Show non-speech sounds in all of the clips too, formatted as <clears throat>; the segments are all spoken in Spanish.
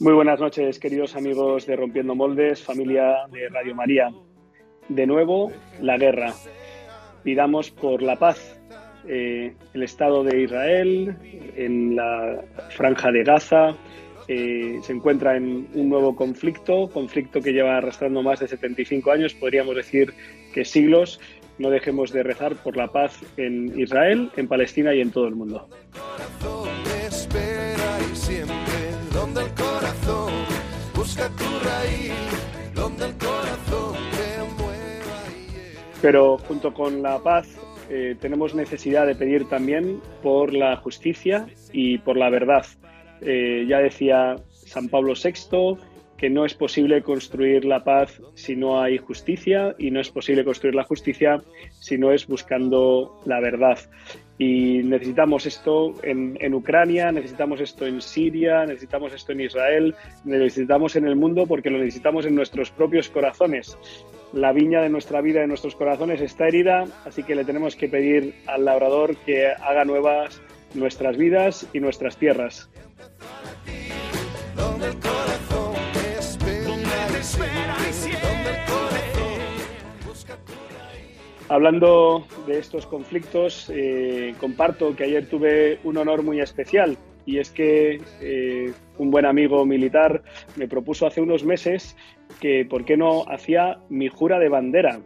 muy buenas noches, queridos amigos de Rompiendo Moldes, familia de Radio María. De nuevo, la guerra. Pidamos por la paz. Eh, el Estado de Israel, en la franja de Gaza, eh, se encuentra en un nuevo conflicto, conflicto que lleva arrastrando más de 75 años, podríamos decir que siglos. No dejemos de rezar por la paz en Israel, en Palestina y en todo el mundo. Pero junto con la paz eh, tenemos necesidad de pedir también por la justicia y por la verdad. Eh, ya decía San Pablo VI que no es posible construir la paz si no hay justicia y no es posible construir la justicia si no es buscando la verdad. Y necesitamos esto en, en, Ucrania, necesitamos esto en Siria, necesitamos esto en Israel, necesitamos en el mundo porque lo necesitamos en nuestros propios corazones. La viña de nuestra vida, de nuestros corazones, está herida, así que le tenemos que pedir al labrador que haga nuevas nuestras vidas y nuestras tierras. Hablando de estos conflictos, eh, comparto que ayer tuve un honor muy especial y es que eh, un buen amigo militar me propuso hace unos meses que por qué no hacía mi jura de bandera.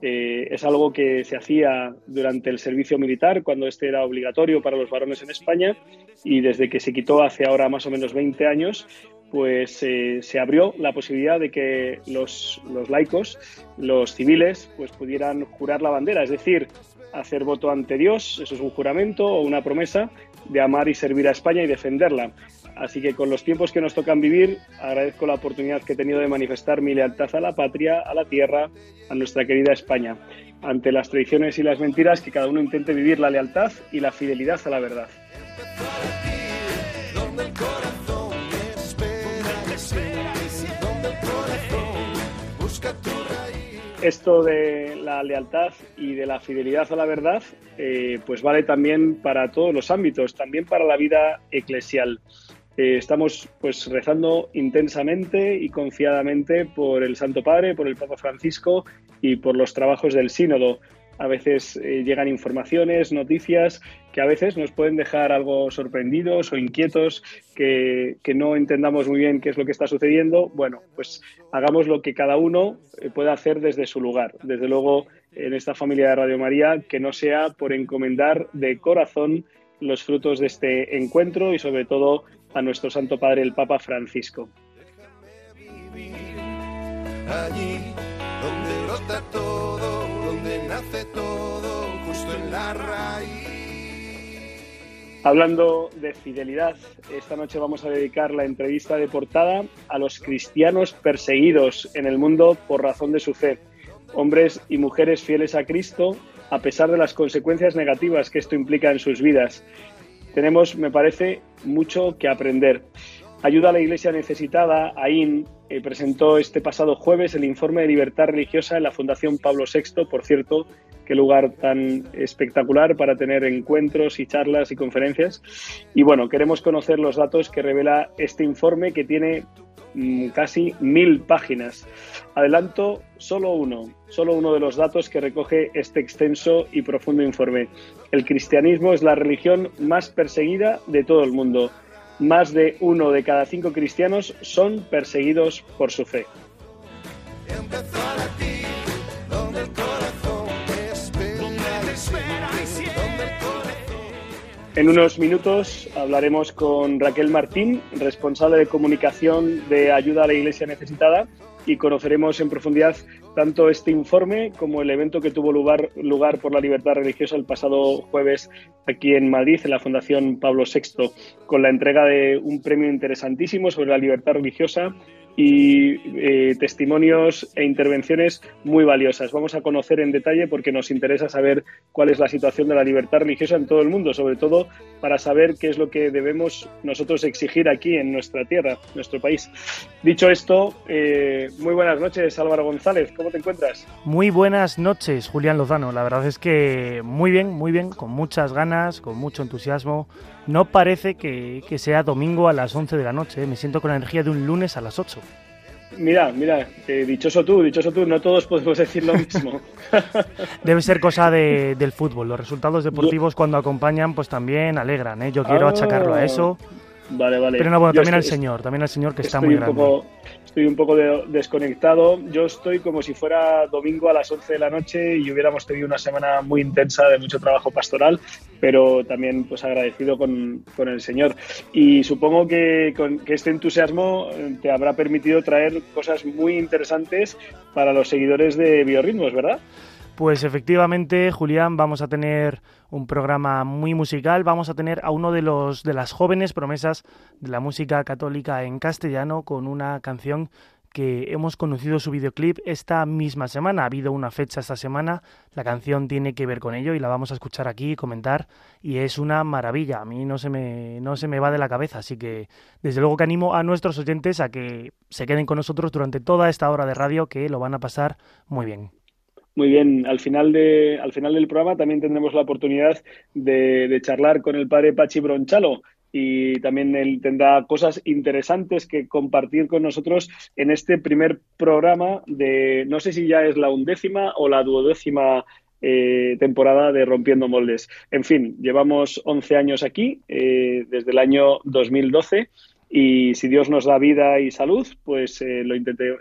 Eh, es algo que se hacía durante el servicio militar, cuando este era obligatorio para los varones en España, y desde que se quitó hace ahora más o menos 20 años, pues eh, se abrió la posibilidad de que los, laicos, los civiles, pues pudieran jurar la bandera, es decir, hacer voto ante Dios, eso es un juramento o una promesa de amar y servir a España y defenderla. Así que con los tiempos que nos tocan vivir, agradezco la oportunidad que he tenido de manifestar mi lealtad a la patria, a la tierra, a nuestra querida España, ante las tradiciones y las mentiras, que cada uno intente vivir la lealtad y la fidelidad a la verdad. Esto de la lealtad y de la fidelidad a la verdad, eh, pues vale también para todos los ámbitos, también para la vida eclesial. Eh, estamos pues rezando intensamente y confiadamente por el Santo Padre, por el Papa Francisco y por los trabajos del Sínodo a veces eh, llegan informaciones, noticias que a veces nos pueden dejar algo sorprendidos o inquietos, que, no entendamos muy bien qué es lo que está sucediendo. Bueno, pues hagamos lo que cada uno eh, pueda hacer desde su lugar. Desde luego, en esta familia de Radio María, que no sea por encomendar de corazón los frutos de este encuentro y sobre todo a nuestro Santo Padre, el Papa Francisco. Allí donde todo nace todo justo en la raíz. Hablando de fidelidad, esta noche vamos a dedicar la entrevista de portada a los cristianos perseguidos en el mundo por razón de su fe, hombres y mujeres fieles a Cristo a pesar de las consecuencias negativas que esto implica en sus vidas. Tenemos, me parece, mucho que aprender. Ayuda a la Iglesia Necesitada, AIN, eh, presentó este pasado jueves el informe de libertad religiosa en la Fundación Pablo VI. Por cierto, qué lugar tan espectacular para tener encuentros y charlas y conferencias. Y bueno, queremos conocer los datos que revela este informe que tiene mm, casi mil páginas. Adelanto solo uno, solo uno de los datos que recoge este extenso y profundo informe. El cristianismo es la religión más perseguida de todo el mundo más de uno de cada cinco cristianos son perseguidos por su fe. En unos minutos hablaremos con Raquel Martín, responsable de comunicación de Ayuda a la Iglesia Necesitada, y conoceremos en profundidad tanto este informe como el evento que tuvo lugar, lugar por la libertad religiosa el pasado jueves aquí en Madrid, en la Fundación Pablo VI, con la entrega de un premio interesantísimo sobre la libertad religiosa y eh, testimonios e intervenciones muy valiosas. Vamos a conocer en detalle porque nos interesa saber cuál es la situación de la libertad religiosa en todo el mundo, sobre todo para saber qué es lo que debemos nosotros exigir aquí en nuestra tierra, nuestro país. Dicho esto, eh, muy buenas noches Álvaro González, ¿cómo te encuentras? Muy buenas noches Julián Lozano, la verdad es que muy bien, muy bien, con muchas ganas, con mucho entusiasmo. No parece que, sea domingo a las 11 de la noche, ¿eh? me siento con la energía de un lunes a las 8. Mira, mira, eh, dichoso tú, dichoso tú, no todos podemos decir lo mismo. <laughs> Debe ser cosa del fútbol, los resultados deportivos cuando acompañan pues también alegran, ¿eh? yo quiero achacarlo a ah, eso. Vale, vale. Pero no, bueno, también al Señor, también al Señor que está muy grande estoy un poco desconectado. Yo estoy como si fuera domingo a las 11 de la noche y hubiéramos tenido una semana muy intensa de mucho trabajo pastoral, pero también pues agradecido con, el Señor. Y supongo que, con, que este entusiasmo te habrá permitido traer cosas muy interesantes para los seguidores de Biorritmos, ¿verdad? Pues efectivamente, Julián, vamos a tener un programa muy musical. Vamos a tener a uno de los de las jóvenes promesas de la música católica en castellano con una canción que hemos conocido su videoclip esta misma semana. Ha habido una fecha esta semana, la canción tiene que ver con ello y la vamos a escuchar aquí y comentar y es una maravilla. A mí no se me no se me va de la cabeza, así que desde luego que animo a nuestros oyentes a que se queden con nosotros durante toda esta hora de radio que lo van a pasar muy bien. Muy bien, al final, de, al final del programa también tendremos la oportunidad de, charlar con el padre Pachi Bronchalo y también él tendrá cosas interesantes que compartir con nosotros en este primer programa de, no sé si ya es la undécima o la duodécima eh, temporada de Rompiendo Moldes. En fin, llevamos 11 años aquí, eh, desde el año 2012, y si Dios nos da vida y salud, pues eh, lo,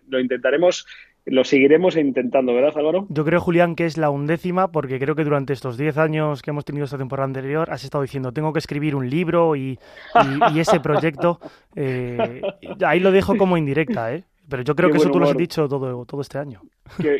lo intentaremos lo seguiremos intentando, ¿verdad, Álvaro? Yo creo, Julián, que es la undécima, porque creo que durante estos 10 años que hemos tenido esta temporada anterior has estado diciendo, tengo que escribir un libro y, ese proyecto. Eh, ahí lo dejo como indirecta, ¿eh? Pero yo creo que eso tú lo has dicho todo, todo este año.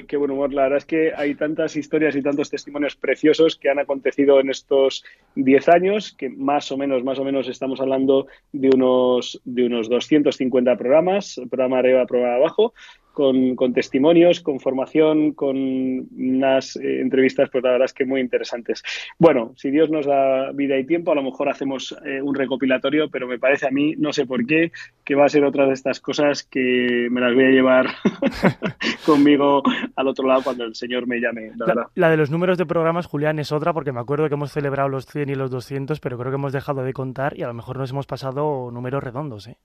Qué, buen humor. La verdad es que hay tantas historias y tantos testimonios preciosos que han acontecido en estos 10 años, que más o menos, más o menos estamos hablando de unos, de unos 250 programas, programa arriba, programa abajo, con, con, testimonios, con formación, con unas eh, entrevistas, pues la verdad es que muy interesantes. Bueno, si Dios nos da vida y tiempo, a lo mejor hacemos eh, un recopilatorio, pero me parece a mí, no sé por qué, que va a ser otra de estas cosas que me las voy a llevar <laughs> conmigo <laughs> al otro lado cuando el Señor me llame, la. La de los números de programas, Julián, es otra, porque me acuerdo que hemos celebrado los 100 y los 200, pero creo que hemos dejado de contar y a lo mejor nos hemos pasado números redondos, ¿eh?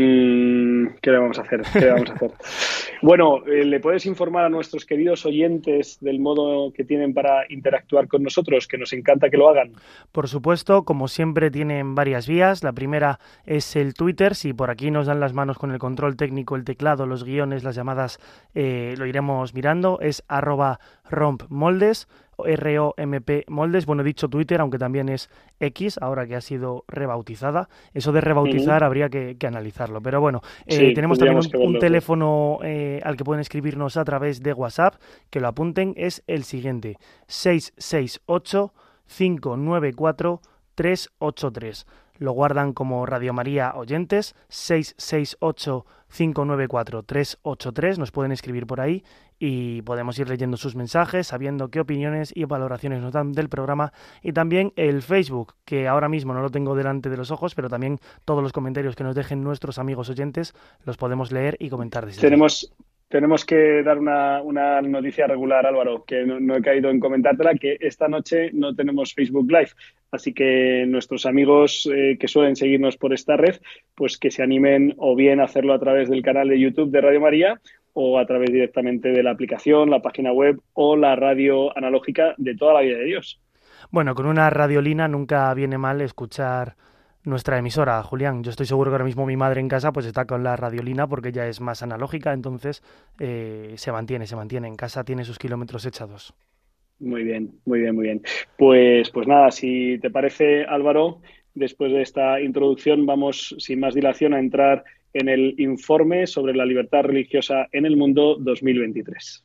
Mm, ¿Qué le vamos a hacer? ¿Qué vamos a hacer? <laughs> bueno, eh, ¿le puedes informar a nuestros queridos oyentes del modo que tienen para interactuar con nosotros? Que nos encanta que lo hagan. Por supuesto, como siempre tienen varias vías. La primera es el Twitter. Si por aquí nos dan las manos con el control técnico, el teclado, los guiones, las llamadas, eh, lo iremos mirando. Es arroba rompmoldes. ROMP Moldes, bueno, dicho Twitter, aunque también es X, ahora que ha sido rebautizada. Eso de rebautizar habría que, analizarlo. Pero bueno, eh, tenemos también un, teléfono eh, al que pueden escribirnos a través de WhatsApp, que lo apunten, es el siguiente, 668 594 383 lo guardan como Radio María Oyentes, 668-594-383, nos pueden escribir por ahí y podemos ir leyendo sus mensajes, sabiendo qué opiniones y valoraciones nos dan del programa y también el Facebook, que ahora mismo no lo tengo delante de los ojos, pero también todos los comentarios que nos dejen nuestros amigos oyentes los podemos leer y comentar desde Tenemos, tenemos que dar una, una, noticia regular, Álvaro, que no, he caído en comentártela, que esta noche no tenemos Facebook Live. Así que nuestros amigos eh, que suelen seguirnos por esta red, pues que se animen o bien a hacerlo a través del canal de YouTube de Radio María o a través directamente de la aplicación, la página web o la radio analógica de toda la vida de Dios. Bueno, con una radiolina nunca viene mal escuchar nuestra emisora, Julián. Yo estoy seguro que ahora mismo mi madre en casa pues está con la radiolina porque ya es más analógica, entonces eh, se mantiene, se mantiene. En casa tiene sus kilómetros echados. Muy bien, muy bien, muy bien. Pues, pues nada, si te parece, Álvaro, después de esta introducción vamos sin más dilación a entrar en el informe sobre la libertad religiosa en el mundo 2023.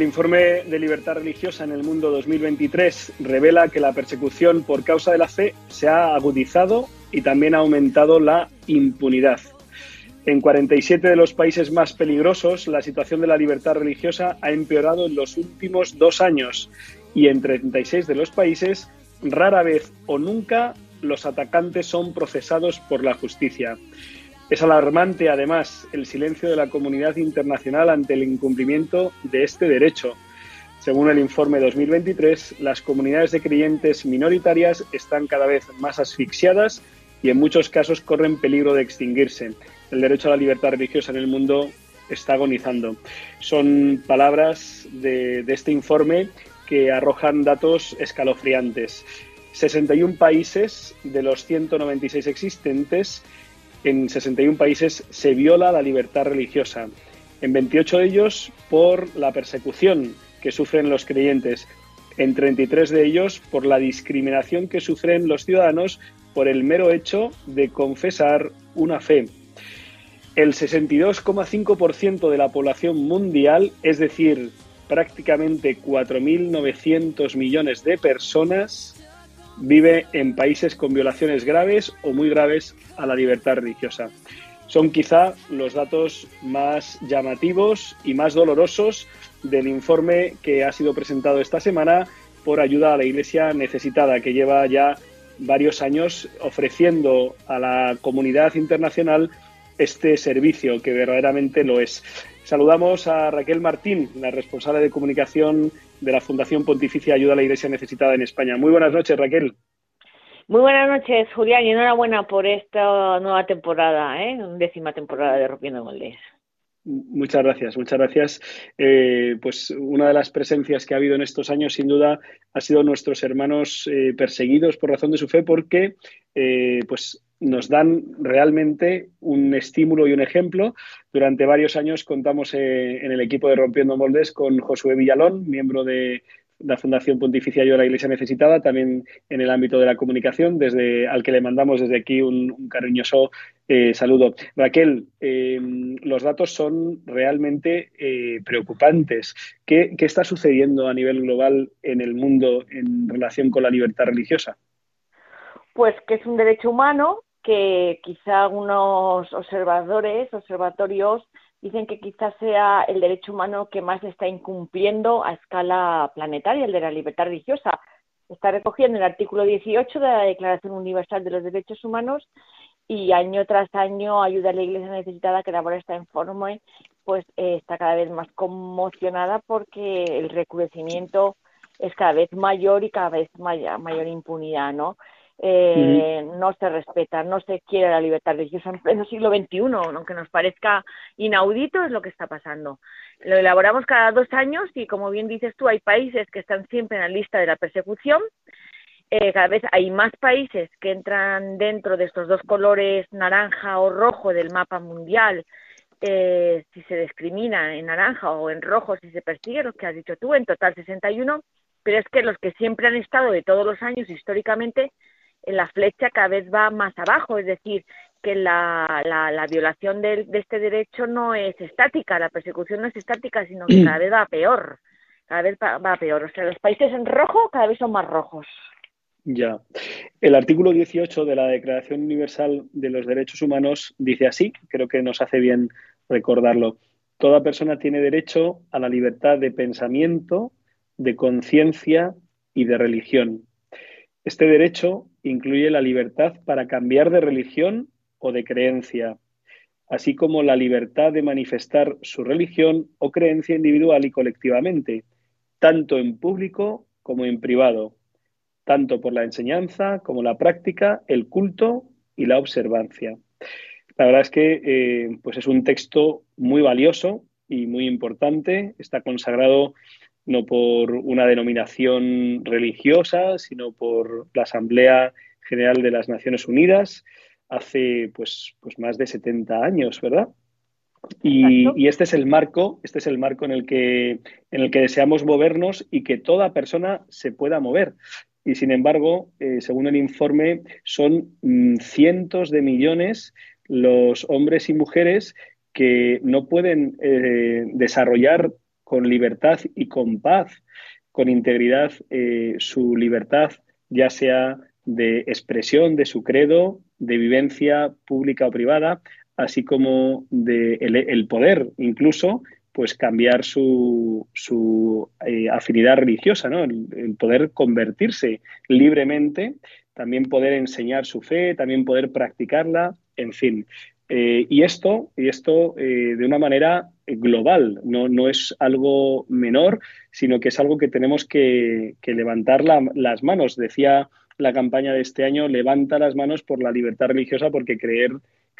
El informe de libertad religiosa en el mundo 2023 revela que la persecución por causa de la fe se ha agudizado y también ha aumentado la impunidad. En 47 de los países más peligrosos, la situación de la libertad religiosa ha empeorado en los últimos dos años y en 36 de los países, rara vez o nunca, los atacantes son procesados por la justicia. Es alarmante, además, el silencio de la comunidad internacional ante el incumplimiento de este derecho. Según el informe 2023, las comunidades de creyentes minoritarias están cada vez más asfixiadas y en muchos casos corren peligro de extinguirse. El derecho a la libertad religiosa en el mundo está agonizando. Son palabras de, de este informe que arrojan datos escalofriantes. 61 países de los 196 existentes en 61 países se viola la libertad religiosa. En 28 de ellos por la persecución que sufren los creyentes. En 33 de ellos por la discriminación que sufren los ciudadanos por el mero hecho de confesar una fe. El 62,5% de la población mundial, es decir, prácticamente 4.900 millones de personas, vive en países con violaciones graves o muy graves a la libertad religiosa. Son quizá los datos más llamativos y más dolorosos del informe que ha sido presentado esta semana por ayuda a la Iglesia necesitada, que lleva ya varios años ofreciendo a la comunidad internacional este servicio, que verdaderamente lo es. Saludamos a Raquel Martín, la responsable de comunicación de la Fundación Pontificia Ayuda a la Iglesia Necesitada en España. Muy buenas noches, Raquel. Muy buenas noches, Julián, y enhorabuena por esta nueva temporada, ¿eh? décima temporada de Rompiendo Moldes. Muchas gracias, muchas gracias. Eh, pues una de las presencias que ha habido en estos años, sin duda, ha sido nuestros hermanos eh, perseguidos por razón de su fe, porque eh, pues nos dan realmente un estímulo y un ejemplo. Durante varios años contamos eh, en el equipo de Rompiendo Moldes con Josué Villalón, miembro de la Fundación Pontificia Yo la Iglesia Necesitada, también en el ámbito de la comunicación, desde al que le mandamos desde aquí un, cariñoso eh, saludo. Raquel, eh, los datos son realmente eh, preocupantes. ¿Qué, ¿Qué está sucediendo a nivel global en el mundo en relación con la libertad religiosa? Pues que es un derecho humano que quizá algunos observadores, observatorios, dicen que quizás sea el derecho humano que más está incumpliendo a escala planetaria, el de la libertad religiosa. Está recogiendo el artículo 18 de la Declaración Universal de los Derechos Humanos y año tras año ayuda a la Iglesia necesitada que elabora este informe, pues eh, está cada vez más conmocionada porque el recrudecimiento es cada vez mayor y cada vez mayor impunidad, ¿no? Eh, uh -huh. no se respeta, no se quiere la libertad religiosa en pleno siglo XXI, aunque nos parezca inaudito, es lo que está pasando. Lo elaboramos cada dos años y, como bien dices tú, hay países que están siempre en la lista de la persecución. Eh, cada vez hay más países que entran dentro de estos dos colores naranja o rojo del mapa mundial. Eh, si se discrimina en naranja o en rojo, si se persigue, lo que has dicho tú, en total 61, pero es que los que siempre han estado de todos los años históricamente la flecha cada vez va más abajo, es decir, que la, la, la violación de, de, este derecho no es estática, la persecución no es estática, sino que <clears throat> cada vez va peor, cada vez va, va peor. O sea, los países en rojo cada vez son más rojos. Ya. El artículo 18 de la Declaración Universal de los Derechos Humanos dice así, creo que nos hace bien recordarlo. Toda persona tiene derecho a la libertad de pensamiento, de conciencia y de religión Este derecho incluye la libertad para cambiar de religión o de creencia, así como la libertad de manifestar su religión o creencia individual y colectivamente, tanto en público como en privado, tanto por la enseñanza como la práctica, el culto y la observancia. La verdad es que eh, pues es un texto muy valioso y muy importante. Está consagrado no por una denominación religiosa, sino por la Asamblea General de las Naciones Unidas hace pues, pues más de 70 años, ¿verdad? Y, este es el marco, este es el marco en el que en el que deseamos movernos y que toda persona se pueda mover. Y sin embargo, eh, según el informe, son mm, cientos de millones los hombres y mujeres que no pueden eh, desarrollar con libertad y con paz, con integridad, eh, su libertad, ya sea de expresión de su credo, de vivencia pública o privada, así como de el, poder incluso pues cambiar su, su eh, afinidad religiosa, ¿no? el, poder convertirse libremente, también poder enseñar su fe, también poder practicarla, en fin. Eh, y esto, y esto eh, de una manera global, no, no, es algo menor, sino que es algo que tenemos que, levantar las manos. Decía la campaña de este año, levanta las manos por la libertad religiosa porque creer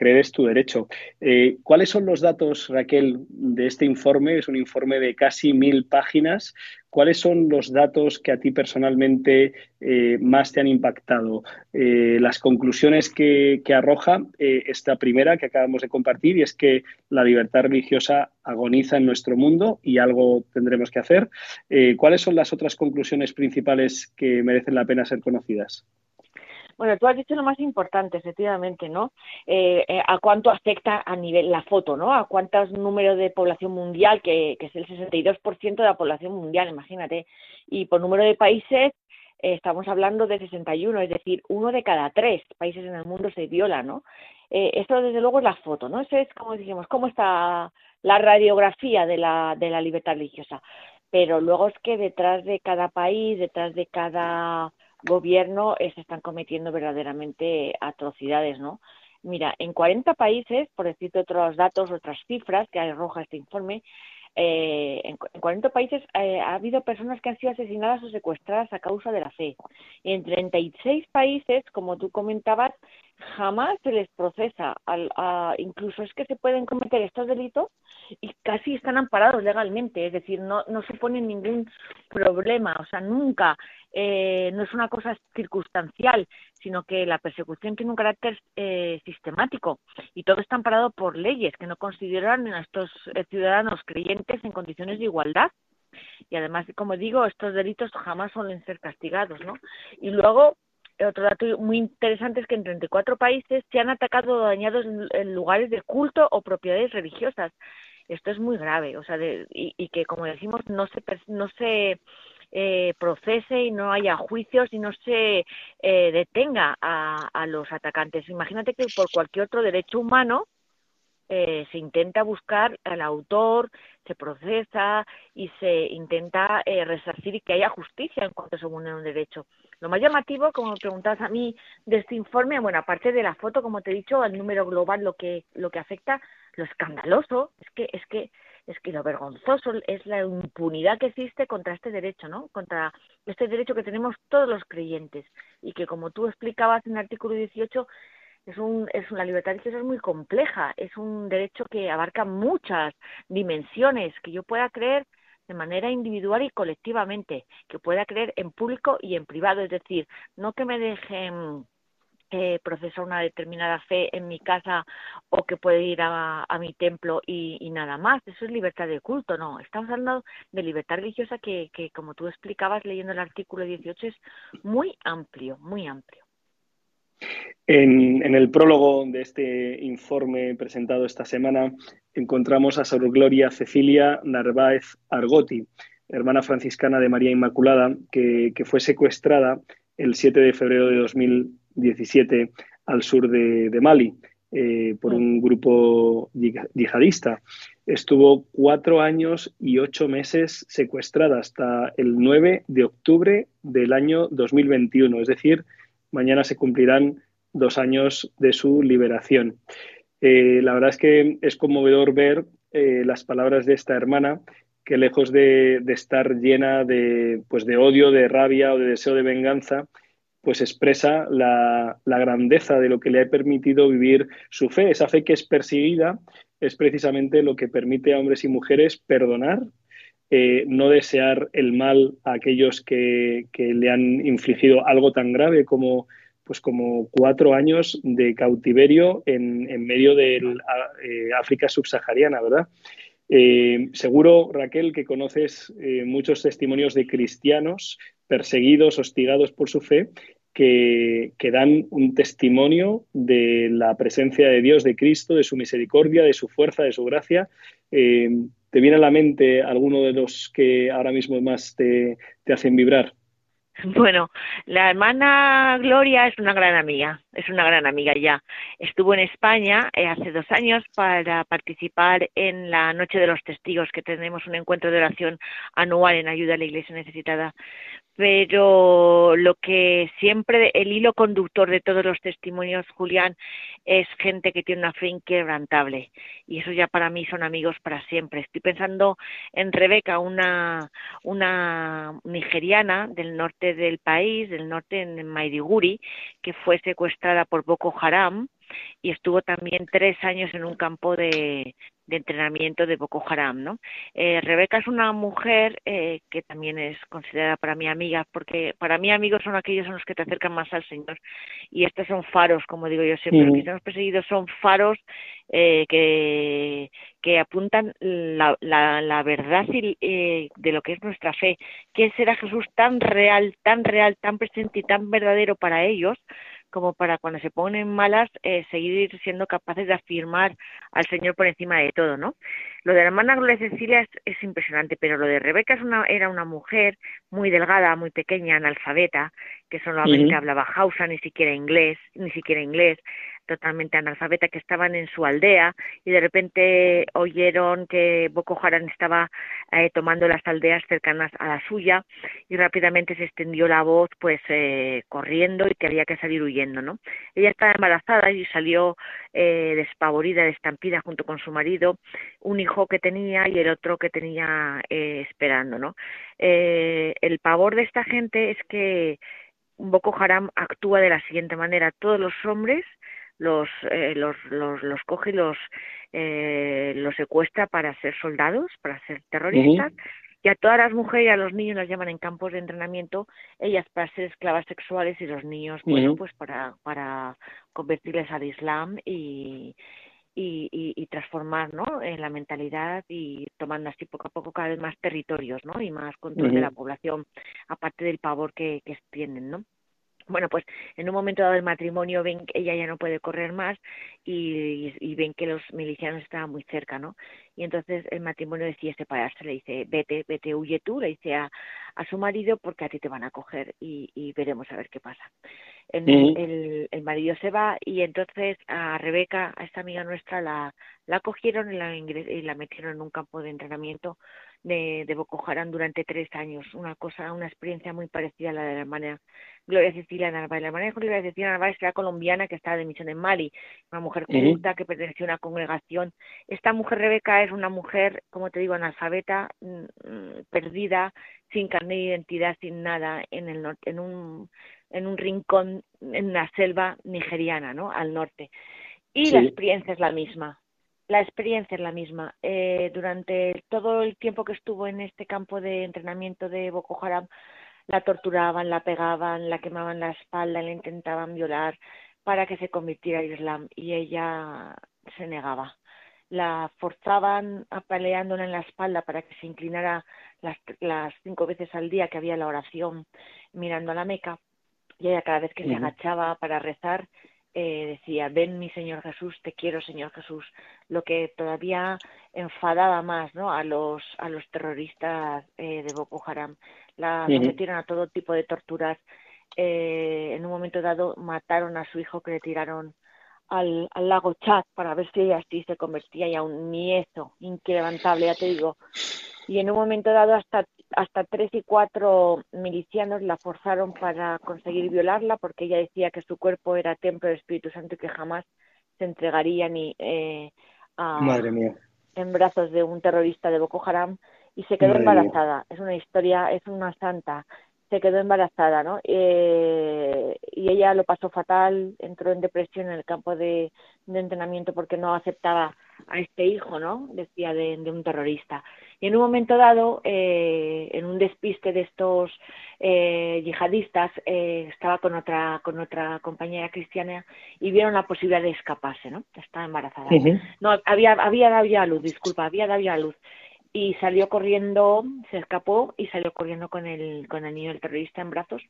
creer es tu derecho. Eh, ¿Cuáles son los datos, Raquel, de este informe? Es un informe de casi mil páginas. ¿Cuáles son los datos que a ti personalmente eh, más te han impactado? Eh, las conclusiones que, arroja esta primera que acabamos de compartir y es que la libertad religiosa agoniza en nuestro mundo y algo tendremos que hacer. ¿Cuáles son las otras conclusiones principales que merecen la pena ser conocidas? Bueno, tú has dicho lo más importante, efectivamente, ¿no? Eh, eh, a cuánto afecta a nivel la foto, ¿no? A cuántos números de población mundial, que, es el 62% de la población mundial, imagínate. Y por número de países, eh, estamos hablando de 61, es decir, uno de cada tres países en el mundo se viola, ¿no? esto, desde luego, es la foto, ¿no? Eso es, como decimos, cómo está la radiografía de la, de la libertad religiosa. Pero luego es que detrás de cada país, detrás de cada gobierno eh, se están cometiendo verdaderamente atrocidades, ¿no? Mira, en 40 países, por decirte otros datos, otras cifras que arroja este informe, eh, en, 40 países eh, ha habido personas que han sido asesinadas o secuestradas a causa de la fe. Y en 36 países, como tú comentabas, jamás se les procesa. Al, incluso es que se pueden cometer estos delitos y casi están amparados legalmente, es decir, no, no suponen ningún problema, o sea, nunca, eh, no es una cosa circunstancial, sino que la persecución tiene un carácter eh, sistemático y todo está amparado por leyes que no consideran a estos eh, ciudadanos creyentes en condiciones de igualdad. Y además, como digo, estos delitos jamás suelen ser castigados, ¿no? Y luego, otro dato muy interesante es que en 34 países se han atacado o dañado lugares de culto o propiedades religiosas esto es muy grave, o sea, y, que como decimos no se no se eh, procese y no haya juicios y no se eh, detenga a, a, los atacantes. Imagínate que por cualquier otro derecho humano eh, se intenta buscar al autor, se procesa y se intenta eh, resarcir y que haya justicia en cuanto se vulnera un derecho. Lo más llamativo, como me preguntas a mí de este informe, bueno, aparte de la foto, como te he dicho, al número global lo que lo que afecta, lo escandaloso es que es que es que lo vergonzoso es la impunidad que existe contra este derecho, ¿no? Contra este derecho que tenemos todos los creyentes y que como tú explicabas en el artículo 18 es un es una libertad religiosa es muy compleja, es un derecho que abarca muchas dimensiones que yo pueda creer de manera individual y colectivamente, que pueda creer en público y en privado, es decir, no que me dejen eh, procesar una determinada fe en mi casa o que puede ir a, mi templo y, nada más. Eso es libertad de culto, no. Estamos hablando de libertad religiosa que, que, como tú explicabas leyendo el artículo 18, es muy amplio, muy amplio. En, el prólogo de este informe presentado esta semana encontramos a Sor Gloria Cecilia Narváez Argoti, hermana franciscana de María Inmaculada, que, que fue secuestrada el 7 de febrero de 2017 al sur de, Mali eh, por un grupo yihadista. estuvo cuatro años y ocho meses secuestrada hasta el 9 de octubre del año 2021. Es decir, mañana se cumplirán dos años de su liberación. Eh, la verdad es que es conmovedor ver eh, las palabras de esta hermana que lejos de, estar llena de, pues de odio, de rabia o de deseo de venganza, pues expresa la, grandeza de lo que le ha permitido vivir su fe. Esa fe que es perseguida es precisamente lo que permite a hombres y mujeres perdonar, eh, no desear el mal a aquellos que, le han infligido algo tan grave como, pues como cuatro años de cautiverio en, medio de eh, África subsahariana, ¿verdad? Eh, seguro, Raquel, que conoces muchos testimonios de cristianos perseguidos, hostigados por su fe, que, dan un testimonio de la presencia de Dios, de Cristo, de su misericordia, de su fuerza, de su gracia. ¿Te viene a la mente alguno de los que ahora mismo más te, hacen vibrar? <laughs> Bueno, la hermana Gloria es una gran amiga, es una gran amiga ya. Estuvo en España eh, hace dos años para participar en la Noche de los Testigos, que tenemos un encuentro de oración anual en ayuda a la Iglesia necesitada pero lo que siempre el hilo conductor de todos los testimonios, Julián, es gente que tiene una fe inquebrantable y eso ya para mí son amigos para siempre. Estoy pensando en Rebeca, una, una nigeriana del norte del país, del norte en Maidiguri, que fue secuestrada por Boko Haram y estuvo también tres años en un campo de, de entrenamiento de Boko Haram, ¿no? Eh, Rebeca es una mujer eh, que también es considerada para mí amiga, porque para mí amigos son aquellos a los que te acercan más al Señor y estos son faros, como digo yo siempre, los que estamos perseguidos son faros eh, que, que apuntan la, la, la verdad eh, de lo que es nuestra fe, que será Jesús tan real, tan real, tan presente y tan verdadero para ellos, como para cuando se ponen malas eh, seguir siendo capaces de afirmar al Señor por encima de todo, ¿no? Lo de la hermana Gloria Cecilia es, impresionante, pero lo de Rebeca es una, era una mujer muy delgada, muy pequeña, analfabeta, que solamente hablaba hausa, ni siquiera inglés, ni siquiera inglés, totalmente analfabeta que estaban en su aldea y de repente oyeron que Boko Haram estaba eh, tomando las aldeas cercanas a la suya y rápidamente se extendió la voz pues eh, corriendo y que había que salir huyendo no ella estaba embarazada y salió eh, despavorida estampida junto con su marido un hijo que tenía y el otro que tenía eh, esperando no eh, el pavor de esta gente es que Boko Haram actúa de la siguiente manera. Todos los hombres los, eh, los, los, los coge y los, eh, los secuestra para ser soldados, para ser terroristas. Y a todas las mujeres y a los niños las llaman en campos de entrenamiento, ellas para ser esclavas sexuales y los niños, bueno, pues para, para convertirles al Islam y, y, y, transformar ¿no? en la mentalidad y tomando así poco a poco cada vez más territorios ¿no? y más control de la población, aparte del pavor que, que tienen. ¿no? Bueno, pues en un momento dado del matrimonio ven que ella ya no puede correr más y, y, ven que los milicianos estaban muy cerca, ¿no? Y entonces el matrimonio decide separarse, le dice, vete, vete, huye tú, le dice a, a su marido porque a ti te van a coger y, y veremos a ver qué pasa. El, el, el, marido se va y entonces a Rebeca, a esta amiga nuestra, la, la cogieron y la, y la metieron en un campo de entrenamiento de, de Boko Haram durante tres años, una cosa, una experiencia muy parecida a la de la hermana Gloria Cecilia Narváez. La hermana Gloria Cecilia Narváez era colombiana que estaba de misión en Mali, una mujer culta que perteneció a una congregación. Esta mujer Rebeca es una mujer, como te digo, analfabeta, mm, mm, perdida, sin carne de identidad, sin nada, en el norte, en un en un rincón en la selva nigeriana, ¿no? Al norte. Y la experiencia es la misma la experiencia es la misma. Eh, durante todo el tiempo que estuvo en este campo de entrenamiento de Boko Haram, la torturaban, la pegaban, la quemaban la espalda, la intentaban violar para que se convirtiera al Islam y ella se negaba. La forzaban apaleándola en la espalda para que se inclinara las, las cinco veces al día que había la oración mirando a la Meca y ella cada vez que se agachaba para rezar eh, decía, ven mi Señor Jesús, te quiero Señor Jesús, lo que todavía enfadaba más ¿no? a, los, a los terroristas eh, de Boko Haram. La sometieron a todo tipo de torturas. Eh, en un momento dado mataron a su hijo que le tiraron al, al lago Chad para ver si así se convertía ya un niezo inquebrantable, ya te digo. Y en un momento dado hasta, hasta tres y cuatro milicianos la forzaron para conseguir violarla porque ella decía que su cuerpo era templo del Espíritu Santo y que jamás se entregaría ni eh, a, Madre mía. en brazos de un terrorista de Boko Haram y se quedó Madre mía. embarazada. Es una historia, es una santa. Se quedó embarazada, ¿no? Eh, y ella lo pasó fatal, entró en depresión en el campo de, de entrenamiento porque no aceptaba a este hijo, ¿no? Decía de, de un terrorista. Y en un momento dado, eh, en un despiste de estos eh, yihadistas, eh, estaba con otra con otra compañera cristiana y vieron la posibilidad de escaparse, ¿no? Estaba embarazada. No, había, había dado ya a luz, disculpa, había dado ya a luz. Y salió corriendo, se escapó y salió corriendo con el, con el niño del terrorista en brazos.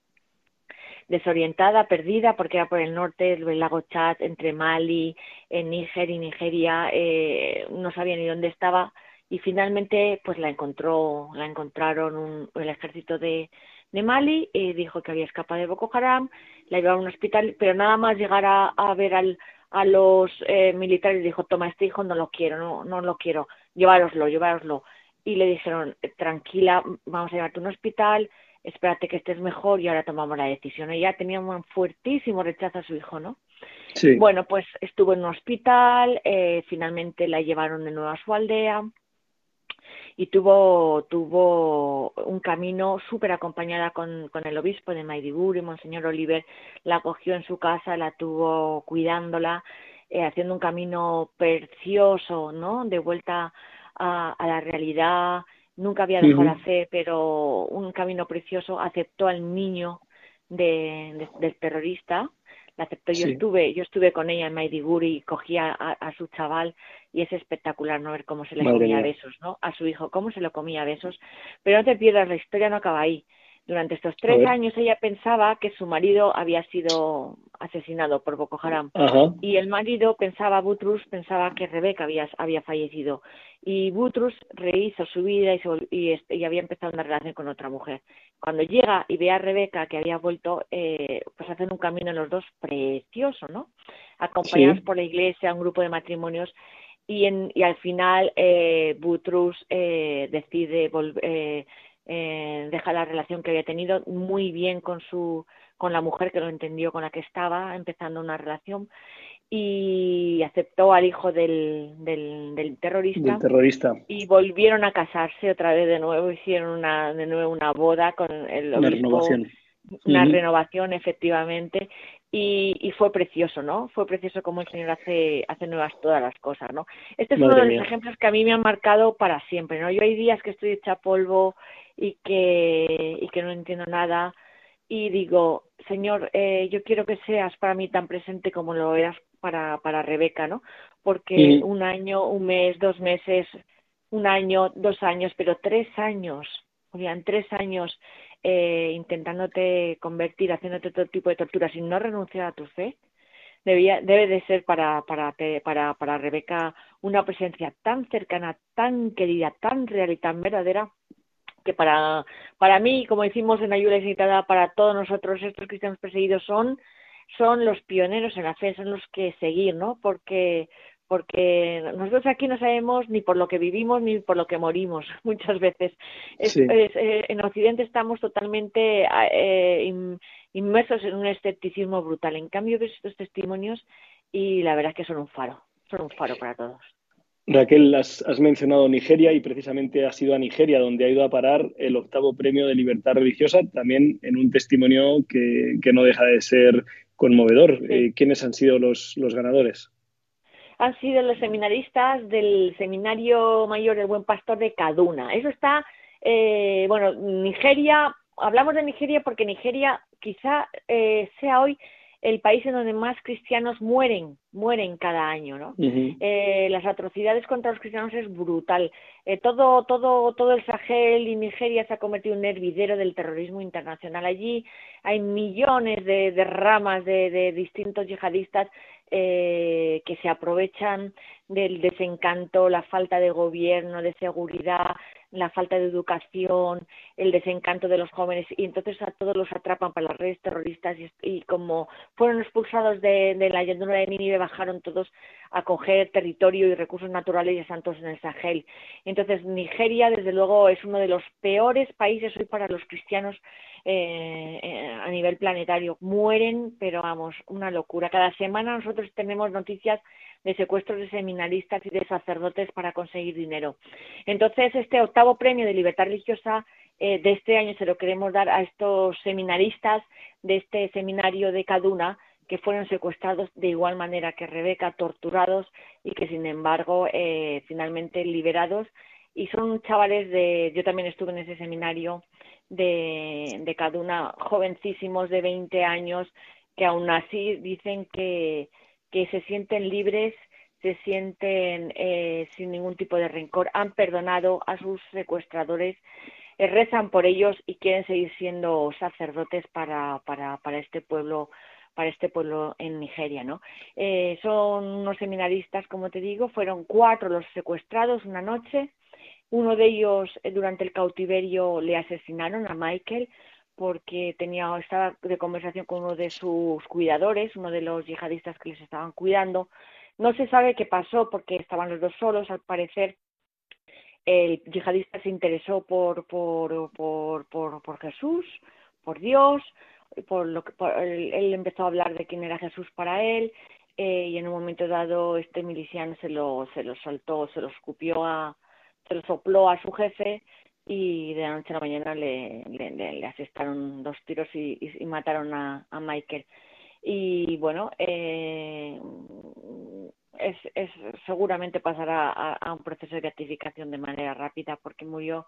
Desorientada, perdida, porque era por el norte, el lago Chad, entre Mali, en Níger y Nigeria, eh, no sabía ni dónde estaba. Y finalmente, pues la encontró, la encontraron un, el ejército de, de Mali y dijo que había escapado de Boko Haram, la llevaron a un hospital, pero nada más llegar a, a ver al, a los eh, militares dijo, toma, este hijo no lo quiero, no, no lo quiero, llevároslo, llevároslo. Y le dijeron, tranquila, vamos a llevarte a un hospital, espérate que estés mejor y ahora tomamos la decisión. Ella tenía un fuertísimo rechazo a su hijo, ¿no? Sí. Bueno, pues estuvo en un hospital, eh, finalmente la llevaron de nuevo a su aldea y tuvo, tuvo un camino súper acompañada con, con el obispo de Maiduguri, Monseñor Oliver, la acogió en su casa, la tuvo cuidándola, eh, haciendo un camino precioso, ¿no? De vuelta a, a la realidad, nunca había dejado la fe, pero un camino precioso, aceptó al niño de, de- del terrorista, la aceptó, yo estuve, yo estuve con ella en Maiduguri y cogía a, a su chaval y es espectacular no ver cómo se le Madre comía mía. besos, ¿no? A su hijo, cómo se lo comía besos. Pero no te pierdas, la historia no acaba ahí. Durante estos tres años ella pensaba que su marido había sido asesinado por Boko Haram Ajá. y el marido pensaba, Butrus pensaba que Rebeca había, había fallecido y Butrus rehizo su vida y, se y, este- y había empezado una relación con otra mujer. Cuando llega y ve a Rebeca que había vuelto, eh, pues hacen un camino los dos precioso, ¿no? Acompañados Sí. por la iglesia, un grupo de matrimonios y, en, y al final eh, Butrus eh, decide volver, eh, deja la relación que había tenido muy bien con su con la mujer que lo entendió con la que estaba empezando una relación y aceptó al hijo del, del, del terrorista Del terrorista. y volvieron a casarse otra vez de nuevo hicieron una de nuevo una boda con el Una renovación. una renovación efectivamente y, y fue precioso no fue precioso como el señor hace hace nuevas todas las cosas no este es uno de los mía. ejemplos que a mí me han marcado para siempre no yo hay días que estoy hecha polvo y que y que no entiendo nada. Y digo señor eh, yo quiero que seas para mí tan presente como lo eras para para Rebeca no porque un año un mes dos meses un año dos años pero tres años Julián tres años eh, intentándote convertir, haciéndote todo tipo de torturas y no renunciar a tu fe, debía, debe de ser para, para, para, para Rebeca una presencia tan cercana, tan querida, tan real y tan verdadera que para, para mí, como decimos en Ayuda Ilimitada, para todos nosotros, estos cristianos perseguidos son, son los pioneros en la fe, son los que seguir, ¿no? Porque, porque nosotros aquí no sabemos ni por lo que vivimos ni por lo que morimos <laughs> muchas veces. Es- Sí. es, eh, en Occidente estamos totalmente eh, in- inmersos en un escepticismo brutal. En cambio, ves estos testimonios y la verdad es que son un faro, son un faro para todos. Raquel, has, has mencionado Nigeria y precisamente ha sido a Nigeria donde ha ido a parar el octavo premio de libertad religiosa, también en un testimonio que, que no deja de ser conmovedor. Eh, ¿Quiénes han sido los, los ganadores? han sido los seminaristas del Seminario Mayor del Buen Pastor de Kaduna. Eso está, eh, bueno, Nigeria, hablamos de Nigeria porque Nigeria quizá eh, sea hoy el país en donde más cristianos mueren, mueren cada año, ¿no? Eh, las atrocidades contra los cristianos es brutal. Eh, todo, todo, todo el Sahel y Nigeria se ha convertido en un hervidero del terrorismo internacional. Allí hay millones de, de ramas de, de distintos yihadistas eh, que se aprovechan del desencanto, la falta de gobierno, de seguridad, la falta de educación, el desencanto de los jóvenes y entonces a todos los atrapan para las redes terroristas y, como fueron expulsados de, la llanura de Nínive bajaron todos a coger territorio y recursos naturales y santos en el Sahel. Entonces Nigeria desde luego es uno de los peores países hoy para los cristianos eh, eh, a nivel planetario. Mueren, pero vamos, una locura. Cada semana nosotros tenemos noticias de secuestros de seminaristas y de sacerdotes para conseguir dinero. Entonces, este octavo premio de libertad religiosa eh, de este año se lo queremos dar a estos seminaristas de este seminario de Kaduna que fueron secuestrados de igual manera que Rebeca, torturados y que sin embargo eh, finalmente liberados. Y son chavales de, yo también estuve en ese seminario de, de Kaduna, jovencísimos de 20 años, que aún así dicen que, que se sienten libres, se sienten eh, sin ningún tipo de rencor, han perdonado a sus secuestradores, eh, rezan por ellos y quieren seguir siendo sacerdotes para, para, para este pueblo para este pueblo en Nigeria, ¿no? Eh, son unos seminaristas, como te digo, fueron cuatro los secuestrados una noche. Uno de ellos durante el cautiverio le asesinaron a Michael, porque tenía estaba de conversación con uno de sus cuidadores, uno de los yihadistas que les estaban cuidando. No se sabe qué pasó porque estaban los dos solos, al parecer el yihadista se interesó por por por por, por Jesús, por Dios, por lo que él, empezó a hablar de quién era Jesús para él eh, y en un momento dado este miliciano se lo se lo saltó, se lo escupió a se lo sopló a su jefe y de la noche a la mañana le, le, le, asestaron dos tiros y, y, mataron a, a, Michael. Y bueno, eh, es, es, seguramente pasará a, a, un proceso de beatificación de manera rápida porque murió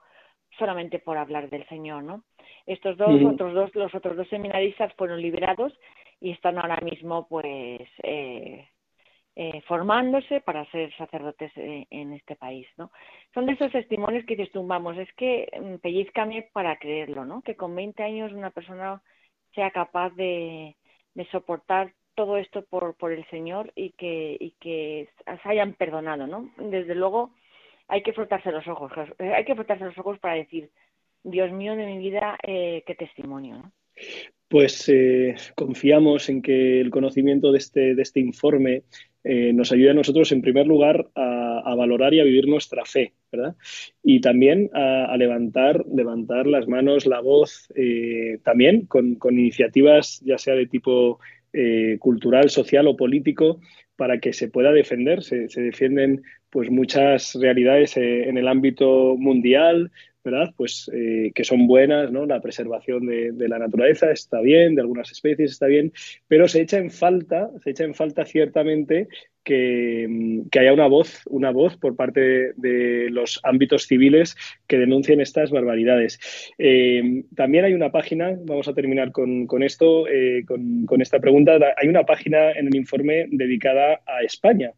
solamente por hablar del Señor, ¿no? Estos dos, otros dos, los otros dos seminaristas fueron liberados y están ahora mismo, pues, eh, eh, formándose para ser sacerdotes eh, en este país, ¿no? Son de esos testimonios que dices tú, es que mm, pellizcame para creerlo, ¿no? Que con 20 años una persona sea capaz de, soportar todo esto por, el Señor y que, se hayan perdonado, ¿no? Desde luego hay que frotarse los ojos, eh, hay que frotarse los ojos para decir, Dios mío de mi vida, qué testimonio. Pues confiamos en que el conocimiento de este, de este informe eh, nos ayude a nosotros, en primer lugar, a, valorar y a vivir nuestra fe, ¿verdad? Y también a, levantar, levantar las manos, la voz, eh, también con, iniciativas, ya sea de tipo eh, cultural, social o político, para que se pueda defender. Se, se defienden pues muchas realidades en el ámbito mundial, ¿verdad? Pues eh, que son buenas, ¿no? La preservación de, la naturaleza está bien, de algunas especies está bien, pero se echa en falta, se echa en falta ciertamente que, haya una voz, una voz por parte de, los ámbitos civiles que denuncien estas barbaridades. Eh, también hay una página, vamos a terminar con, esto, eh, con, con esta pregunta, hay una página en el informe dedicada a España.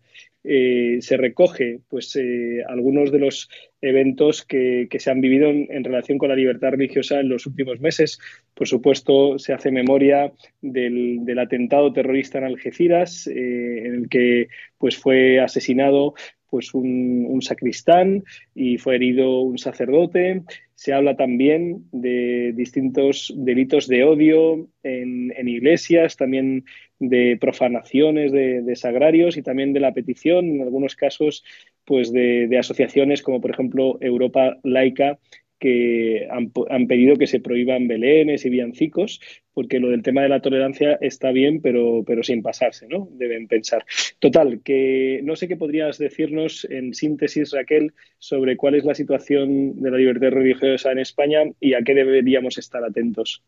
Eh, se recoge pues eh, algunos de los eventos que, se han vivido en, relación con la libertad religiosa en los últimos meses. Por supuesto, se hace memoria del, atentado terrorista en Algeciras, eh, en el que pues, fue asesinado pues un, sacristán y fue herido un sacerdote. Se habla también de distintos delitos de odio en, iglesias, también de profanaciones de, sagrarios y también de la petición, en algunos casos, pues de asociaciones como por ejemplo Europa Laica, que han, pedido que se prohíban belenes y villancicos, porque lo del tema de la tolerancia está bien, pero, pero sin pasarse, ¿no? Deben pensar. Total, que no sé qué podrías decirnos en síntesis, Raquel, sobre cuál es la situación de la libertad religiosa en España y a qué deberíamos estar atentos.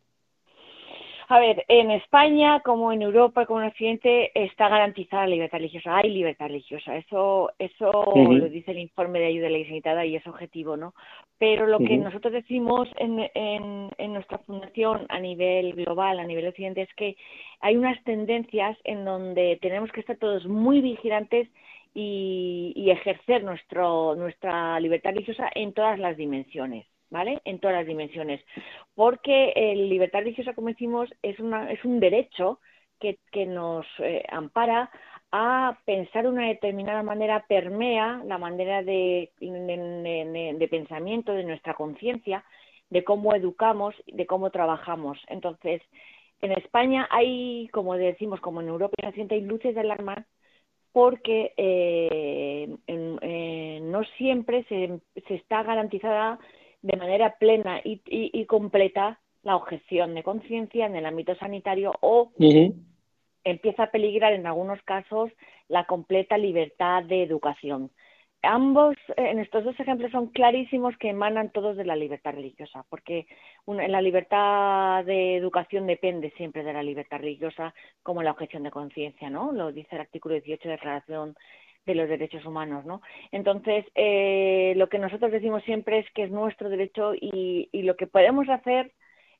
A ver, en España, como en Europa, como en Occidente, está garantizada la libertad religiosa. Hay libertad religiosa. Eso, eso lo dice el informe de ayuda licitada y es objetivo, ¿no? Pero lo que nosotros decimos en, en, en, nuestra fundación a nivel global, a nivel occidente, es que hay unas tendencias en donde tenemos que estar todos muy vigilantes y, y ejercer nuestro, nuestra libertad religiosa en todas las dimensiones. ¿Vale? En todas las dimensiones. Porque el libertad religiosa, como decimos, es, una, es un derecho que, que nos eh, ampara a pensar una determinada manera permea la manera de, de, pensamiento de nuestra conciencia, de cómo educamos, de cómo trabajamos. Entonces, en España hay, como decimos, como en Europa hay luces de alarma porque eh, eh, no siempre se, se, está garantizada de manera plena y, y, completa la objeción de conciencia en el ámbito sanitario o empieza a peligrar en algunos casos la completa libertad de educación. Ambos, en estos dos ejemplos, son clarísimos que emanan todos de la libertad religiosa, porque la libertad de educación depende siempre de la libertad religiosa, como la objeción de conciencia, ¿no? Lo dice el artículo 18 de la Declaración de los Derechos Humanos, ¿no? Entonces, eh, lo que nosotros decimos siempre es que es nuestro derecho y, y lo que podemos hacer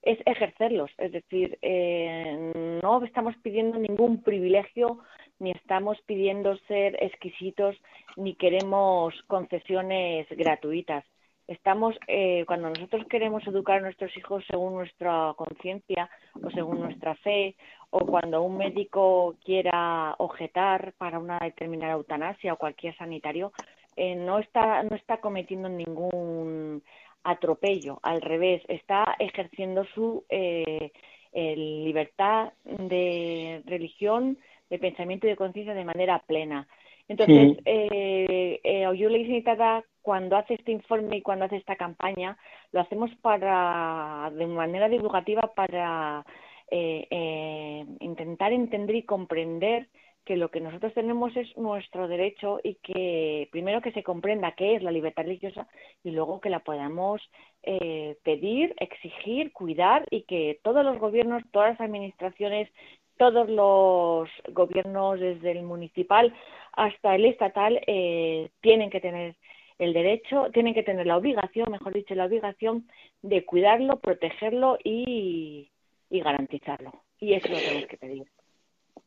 es ejercerlos, es decir, eh, no estamos pidiendo ningún privilegio, ni estamos pidiendo ser exquisitos, ni queremos concesiones gratuitas. Estamos, eh, cuando nosotros queremos educar a nuestros hijos según nuestra conciencia o según nuestra fe, o cuando un médico quiera objetar para una determinada eutanasia o cualquier sanitario, eh, no está no está cometiendo ningún atropello, al revés, está ejerciendo su eh, libertad de religión, de pensamiento y de conciencia de manera plena. Entonces, eh, eh, cuando hace este informe y cuando hace esta campaña, lo hacemos para, de manera divulgativa para eh, eh, intentar entender y comprender que lo que nosotros tenemos es nuestro derecho y que primero que se comprenda qué es la libertad religiosa y luego que la podamos eh, pedir, exigir, cuidar y que todos los gobiernos, todas las administraciones, todos los gobiernos desde el municipal hasta el estatal eh, tienen que tener el derecho, tienen que tener la obligación, mejor dicho, la obligación de cuidarlo, protegerlo y, garantizarlo. Y eso lo tenemos que pedir.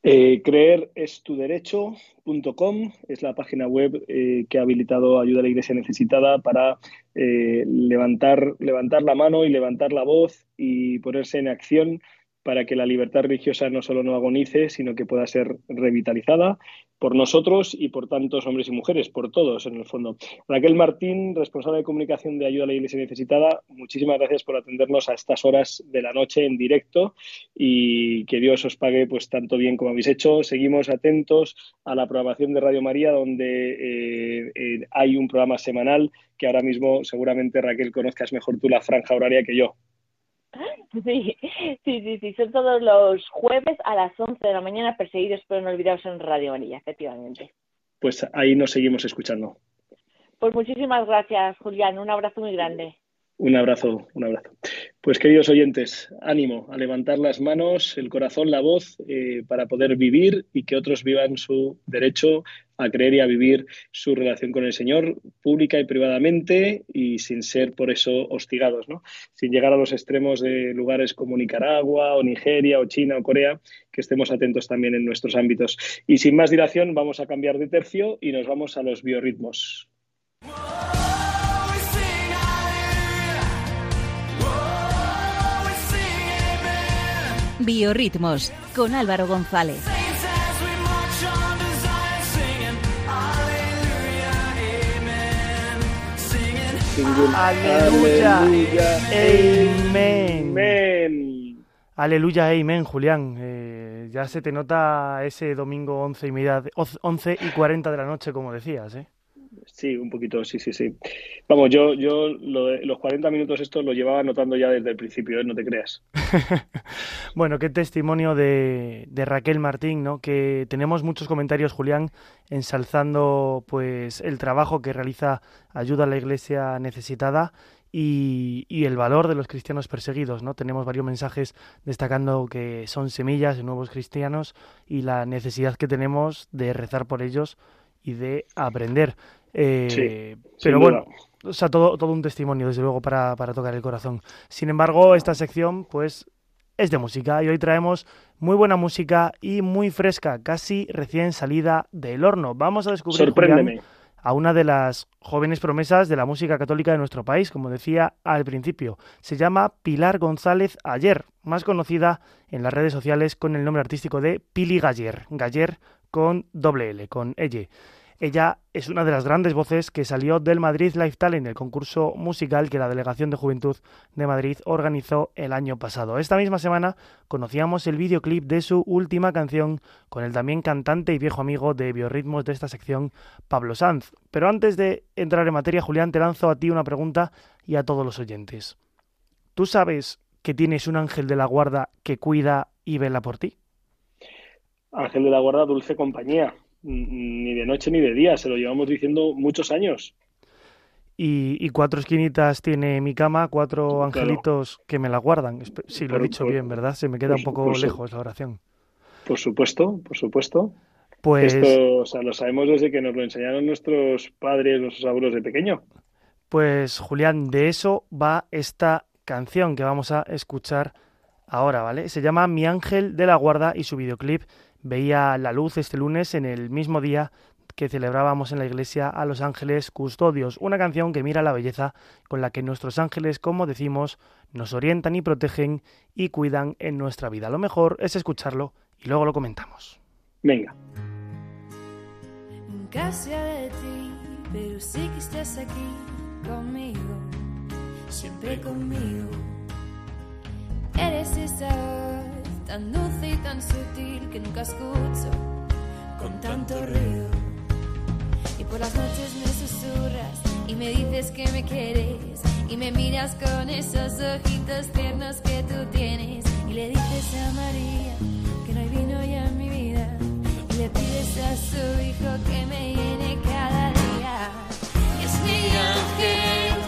Eh, creerestuderecho.com es la página web eh, que ha habilitado Ayuda a la Iglesia Necesitada para eh, levantar, levantar la mano y levantar la voz y ponerse en acción para que la libertad religiosa no solo no agonice, sino que pueda ser revitalizada por nosotros y por tantos hombres y mujeres, por todos en el fondo. Raquel Martín, responsable de comunicación de Ayuda a la Iglesia Necesitada, muchísimas gracias por atendernos a estas horas de la noche en directo y que Dios os pague pues tanto bien como habéis hecho. Seguimos atentos a la programación de Radio María, donde eh, eh, hay un programa semanal que ahora mismo seguramente Raquel conozcas mejor tú la franja horaria que yo. <laughs> Sí, sí, sí, sí, son todos los jueves a las 11 de la mañana perseguidos pero no olvidados en Radio María, efectivamente. Pues ahí nos seguimos escuchando. Pues muchísimas gracias, Julián. Un abrazo muy grande. Un abrazo, un abrazo. Pues queridos oyentes, ánimo a levantar las manos, el corazón, la voz eh, para poder vivir y que otros vivan su derecho a creer y a vivir su relación con el Señor pública y privadamente y sin ser por eso hostigados, ¿no? sin llegar a los extremos de lugares como Nicaragua o Nigeria o China o Corea, que estemos atentos también en nuestros ámbitos. Y sin más dilación, vamos a cambiar de tercio y nos vamos a los biorritmos. Biorritmos con Álvaro González. Aleluya. Amén. Aleluya, amén, Julián. Eh, ya se te nota ese domingo 11 y, media, 11 y 40 de la noche, como decías, ¿eh? Sí, un poquito, sí, sí, sí. Vamos, yo, yo los 40 minutos estos lo llevaba anotando ya desde el principio, ¿eh? no te creas. <laughs> bueno, qué testimonio de, de, Raquel Martín, ¿no? Que tenemos muchos comentarios, Julián, ensalzando pues el trabajo que realiza Ayuda a la Iglesia Necesitada y, y, el valor de los cristianos perseguidos, ¿no? Tenemos varios mensajes destacando que son semillas de nuevos cristianos y la necesidad que tenemos de rezar por ellos y de aprender. Eh, pero bueno, o sea, todo, todo un testimonio, desde luego, para, para tocar el corazón. Sin embargo, esta sección, pues, es de música y hoy traemos muy buena música y muy fresca, casi recién salida del horno. Vamos a descubrir a una de las jóvenes promesas de la música católica de nuestro país, como decía al principio. Se llama Pilar González Ayer, más conocida en las redes sociales con el nombre artístico de Pili Galler, Galler con doble L, con ella. Ella es una de las grandes voces que salió del Madrid Life Talent, el concurso musical que la Delegación de Juventud de Madrid organizó el año pasado. Esta misma semana conocíamos el videoclip de su última canción con el también cantante y viejo amigo de biorritmos de esta sección, Pablo Sanz. Pero antes de entrar en materia, Julián, te lanzo a ti una pregunta y a todos los oyentes. ¿Tú sabes que tienes un ángel de la guarda que cuida y vela por ti? Ángel de la guarda, dulce compañía ni de noche ni de día, se lo llevamos diciendo muchos años. Y, cuatro esquinitas tiene mi cama, cuatro angelitos que me la guardan. Si lo he dicho bien, ¿verdad? Se me queda un poco lejos la oración. Por supuesto, por supuesto. Pues... Esto, o sea, lo sabemos desde que nos lo enseñaron nuestros padres, nuestros abuelos de pequeño. Pues, Julián, de eso va esta canción que vamos a escuchar ahora, ¿vale? Se llama Mi Ángel de la Guarda y su videoclip veía la luz este lunes en el mismo día que celebrábamos en la iglesia a los ángeles custodios, una canción que mira la belleza con la que nuestros ángeles, como decimos, nos orientan y protegen y cuidan en nuestra vida. Lo mejor es escucharlo y luego lo comentamos. Venga. de ti, pero sí que estás aquí conmigo, siempre conmigo. Eres esa tan dulce y tan sutil que nunca escucho con tanto ruido. Y por las noches me susurras y me dices que me quieres y me miras con esos ojitos tiernos que tú tienes y le dices a María que no hay vino ya en mi vida y le pides a su hijo que me llene cada día. es mi ángel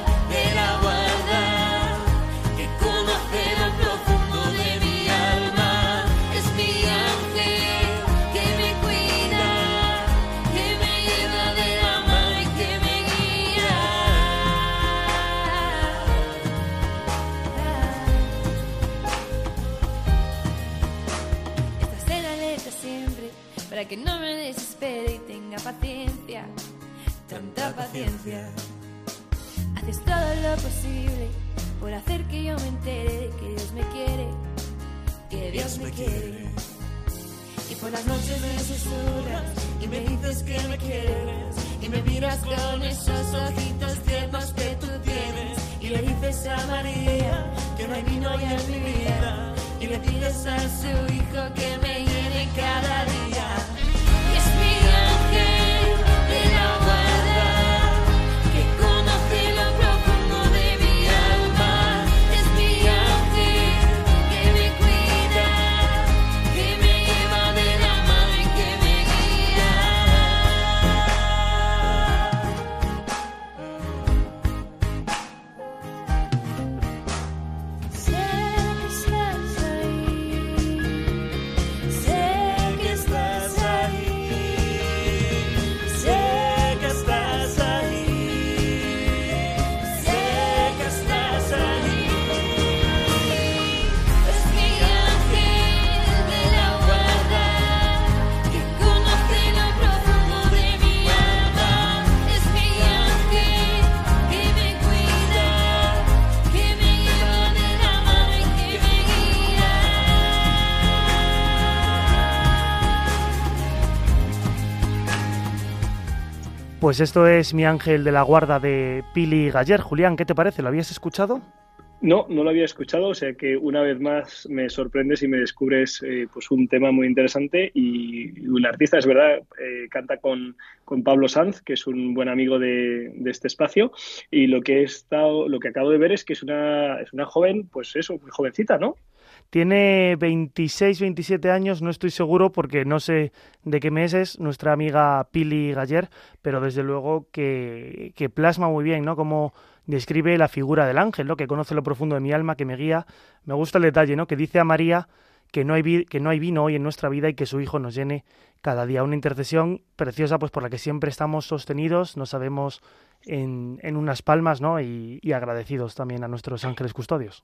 que no me desespere y tenga paciencia, tanta paciencia. Haces todo lo posible por hacer que yo me entere de que Dios me quiere, que Dios me quiere. Y por las noches me susurras y me dices que me quieres. Y me miras con esos ojitos tiernos que tú tienes. Y le dices a María que no hay vino ya en mi vida. Y le pides a su hijo que me cada día. Pues esto es Mi Ángel de la Guarda de Pili Galler. Julián, ¿qué te parece? ¿Lo habías escuchado? No, no lo había escuchado, o sea que una vez más me sorprendes y me descubres eh, pues un tema muy interesante y un artista, es verdad, eh, canta con, con, Pablo Sanz, que es un buen amigo de, de, este espacio y lo que he estado, lo que acabo de ver es que es una, es una joven, pues eso, muy jovencita, ¿no? Tiene 26, 27 años, no estoy seguro porque no sé de qué mes es nuestra amiga Pili Galler, pero desde luego que, que plasma muy bien, ¿no? Como describe la figura del ángel, ¿no? Que conoce lo profundo de mi alma, que me guía. Me gusta el detalle, ¿no? Que dice a María que no hay, que no hay vino hoy en nuestra vida y que su hijo nos llene cada día. Una intercesión preciosa, pues por la que siempre estamos sostenidos, nos sabemos en, en unas palmas, ¿no? Y, y agradecidos también a nuestros ángeles custodios.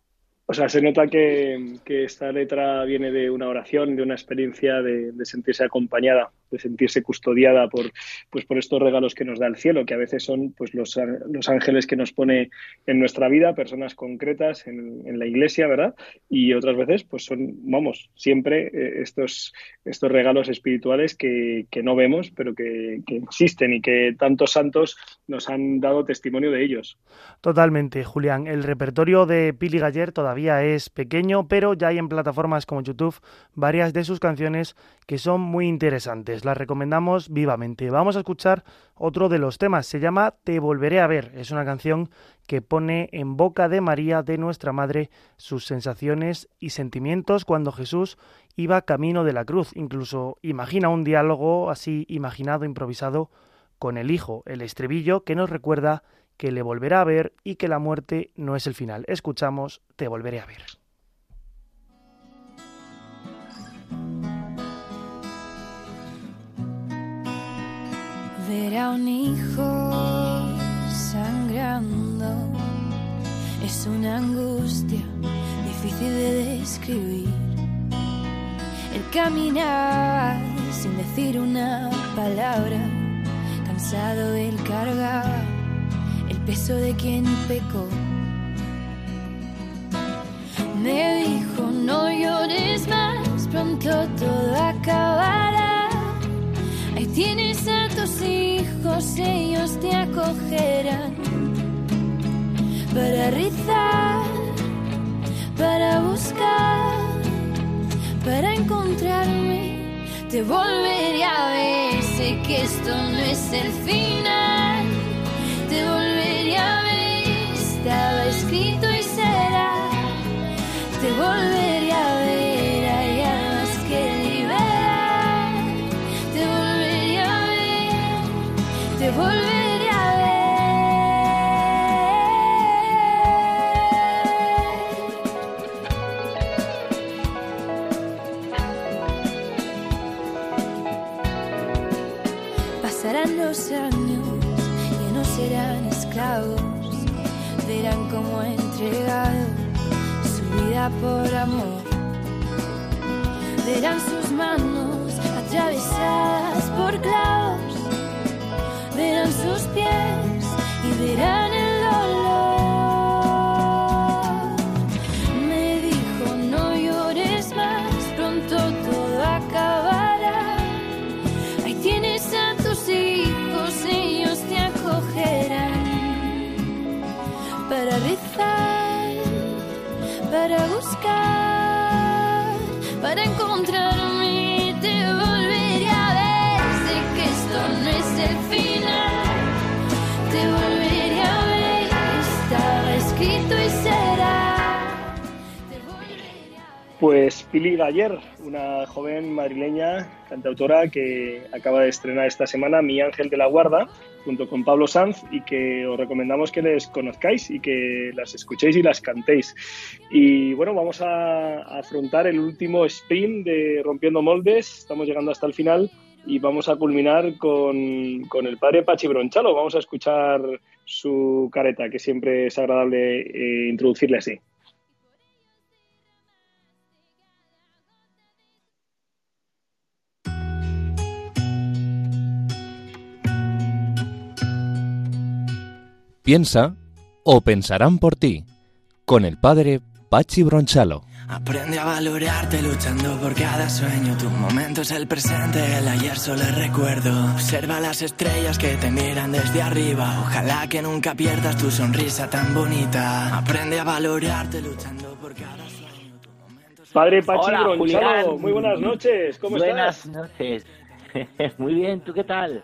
O sea, se nota que, esta letra viene de una oración, de una experiencia de, sentirse acompañada de sentirse custodiada por, pues por estos regalos que nos da el cielo, que a veces son pues los, los ángeles que nos pone en nuestra vida, personas concretas en, en la iglesia, ¿verdad? Y otras veces pues son, vamos, siempre eh, estos, estos regalos espirituales que, que no vemos, pero que, que existen y que tantos santos nos han dado testimonio de ellos. Totalmente, Julián. El repertorio de Pili Galler todavía es pequeño, pero ya hay en plataformas como YouTube varias de sus canciones que son muy interesantes. Las recomendamos vivamente. Vamos a escuchar otro de los temas. Se llama Te volveré a ver. Es una canción que pone en boca de María, de nuestra Madre, sus sensaciones y sentimientos cuando Jesús iba camino de la cruz. Incluso imagina un diálogo así imaginado, improvisado, con el Hijo, el estribillo que nos recuerda que le volverá a ver y que la muerte no es el final. Escuchamos Te volveré a ver. Ver a un hijo sangrando es una angustia difícil de describir. El caminar sin decir una palabra, cansado el cargar el peso de quien pecó. Me dijo, no llores más, pronto todo acabará. Ahí tienes a tus hijos, ellos te acogerán. Para rizar, para buscar, para encontrarme, te volveré a ver. Sé que esto no es el final, te volveré a ver. Estaba escrito por amor. Verán sus manos atravesadas por clavos, verán sus pies y verán Pues Pili Galler, una joven madrileña cantautora que acaba de estrenar esta semana Mi Ángel de la Guarda, junto con Pablo Sanz, y que os recomendamos que les conozcáis y que las escuchéis y las cantéis. Y bueno, vamos a, afrontar el último sprint de Rompiendo Moldes, estamos llegando hasta el final y vamos a culminar con, con el padre Pachi Bronchalo. Vamos a escuchar su careta, que siempre es agradable eh, introducirle así. Piensa o pensarán por ti con el padre Pachi Bronchalo. Aprende a valorarte luchando por cada sueño. Tu momento es el presente, el ayer solo es recuerdo. Observa las estrellas que te miran desde arriba. Ojalá que nunca pierdas tu sonrisa tan bonita. Aprende a valorarte luchando por cada sueño. Tu momento es Padre Pachi Hola, Bronchalo, Julián. muy buenas noches, ¿cómo Buenas estás? noches. <laughs> Muy bien, ¿tú qué tal?